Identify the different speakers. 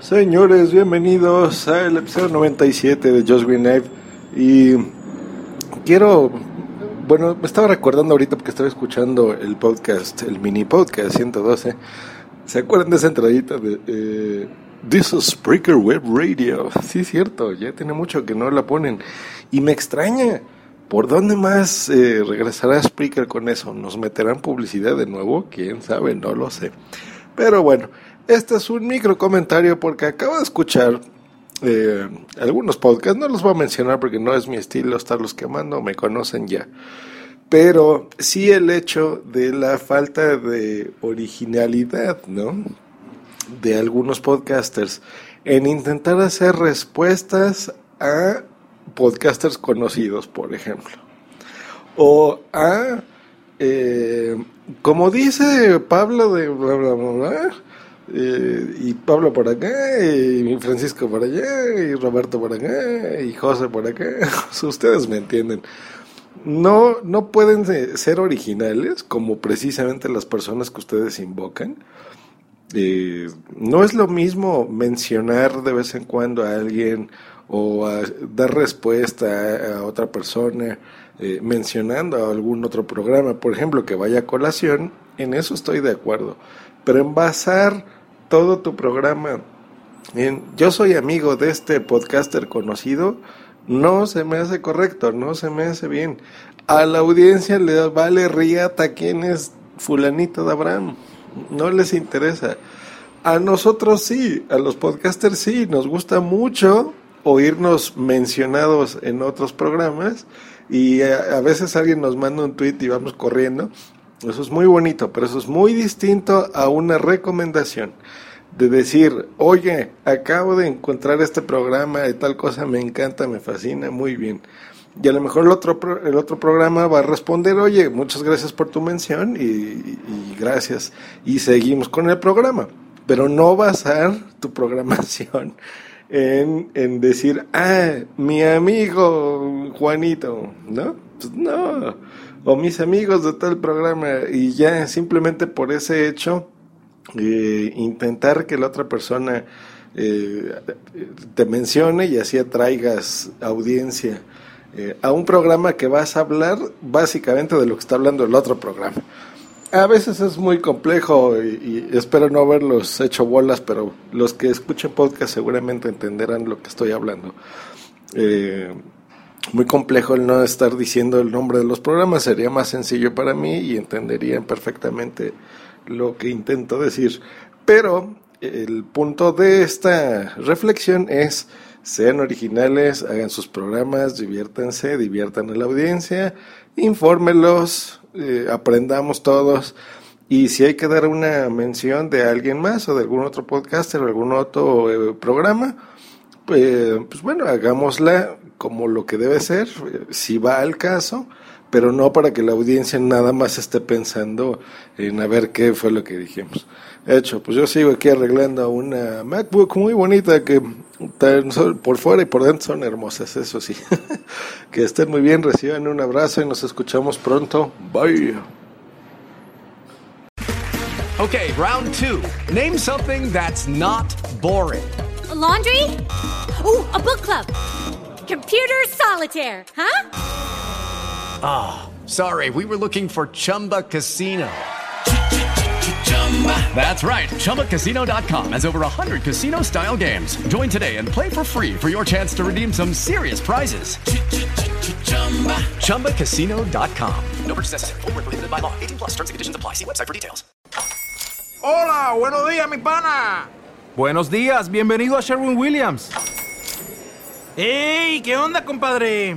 Speaker 1: Señores, bienvenidos al episodio 97 de Just Green Knife. Y quiero, bueno, me estaba recordando ahorita porque estaba escuchando el podcast, el mini podcast 112. ¿Se acuerdan de esa entradita de eh, This is Spreaker Web Radio? Sí, cierto, ya tiene mucho que no la ponen. Y me extraña, ¿por dónde más eh, regresará Spreaker con eso? ¿Nos meterán publicidad de nuevo? ¿Quién sabe? No lo sé. Pero bueno. Este es un micro comentario porque acabo de escuchar eh, algunos podcasts, no los voy a mencionar porque no es mi estilo estarlos quemando, me conocen ya. Pero sí el hecho de la falta de originalidad, ¿no? De algunos podcasters en intentar hacer respuestas a podcasters conocidos, por ejemplo. O a, eh, como dice Pablo de bla, bla, bla, bla eh, y Pablo por acá, y Francisco por allá, y Roberto por acá, y José por acá. Ustedes me entienden. No, no pueden ser originales como precisamente las personas que ustedes invocan. Eh, no es lo mismo mencionar de vez en cuando a alguien o dar respuesta a, otra persona eh, mencionando algún otro programa, por ejemplo, que vaya a colación, en eso estoy de acuerdo. Pero en basar todo tu programa en yo soy amigo de este podcaster conocido, no se me hace correcto, no se me hace bien. A la audiencia le vale riata quién es fulanito de Abraham, no les interesa. A nosotros sí, a los podcasters sí, nos gusta mucho oírnos mencionados en otros programas y a, a veces alguien nos manda un tweet y vamos corriendo eso es muy bonito, pero eso es muy distinto a una recomendación de decir, oye, acabo de encontrar este programa de tal cosa, me encanta, me fascina, muy bien. Y a lo mejor el otro, el otro programa va a responder, oye, muchas gracias por tu mención y, y gracias. Y seguimos con el programa. Pero no basar tu programación en, en decir, ah, mi amigo Juanito, ¿no? Pues no o mis amigos de tal programa y ya simplemente por ese hecho eh, intentar que la otra persona eh, te mencione y así atraigas audiencia eh, a un programa que vas a hablar básicamente de lo que está hablando el otro programa. A veces es muy complejo y, espero no haberlos hecho bolas, pero los que escuchen podcast seguramente entenderán lo que estoy hablando. Eh, muy complejo el no estar diciendo el nombre de los programas, sería más sencillo para mí y entenderían perfectamente lo que intento decir. Pero el punto de esta reflexión es, sean originales, hagan sus programas, diviértanse, diviertan a la audiencia, infórmelos, eh, aprendamos todos. Y si hay que dar una mención de alguien más o de algún otro podcaster o algún otro eh, programa, pues, pues bueno, hagámosla como lo que debe ser, si va al caso, pero no para que la audiencia nada más esté pensando en a ver qué fue lo que dijimos. Hecho, pues yo sigo aquí arreglando una MacBook muy bonita que por fuera y por dentro son hermosas, eso sí. que estén muy bien, reciban un abrazo y nos escuchamos pronto. Bye.
Speaker 2: Okay, round two. Name something that's not boring.
Speaker 3: A laundry? Ooh, a book club. Computer solitaire, huh?
Speaker 2: Ah, oh, sorry, we were looking for Chumba Casino. That's right. ChumbaCasino.com has over 100 casino style games. Join today and play for free for your chance to redeem some serious prizes. ChumbaCasino.com.
Speaker 4: No purchase necessary. Full prohibited by law. 18 plus terms and conditions apply. See website for details.
Speaker 5: Hola, buenos días, mi pana.
Speaker 6: Buenos días, bienvenido a Sherwin Williams.
Speaker 5: ¡Ey! ¿Qué onda, compadre?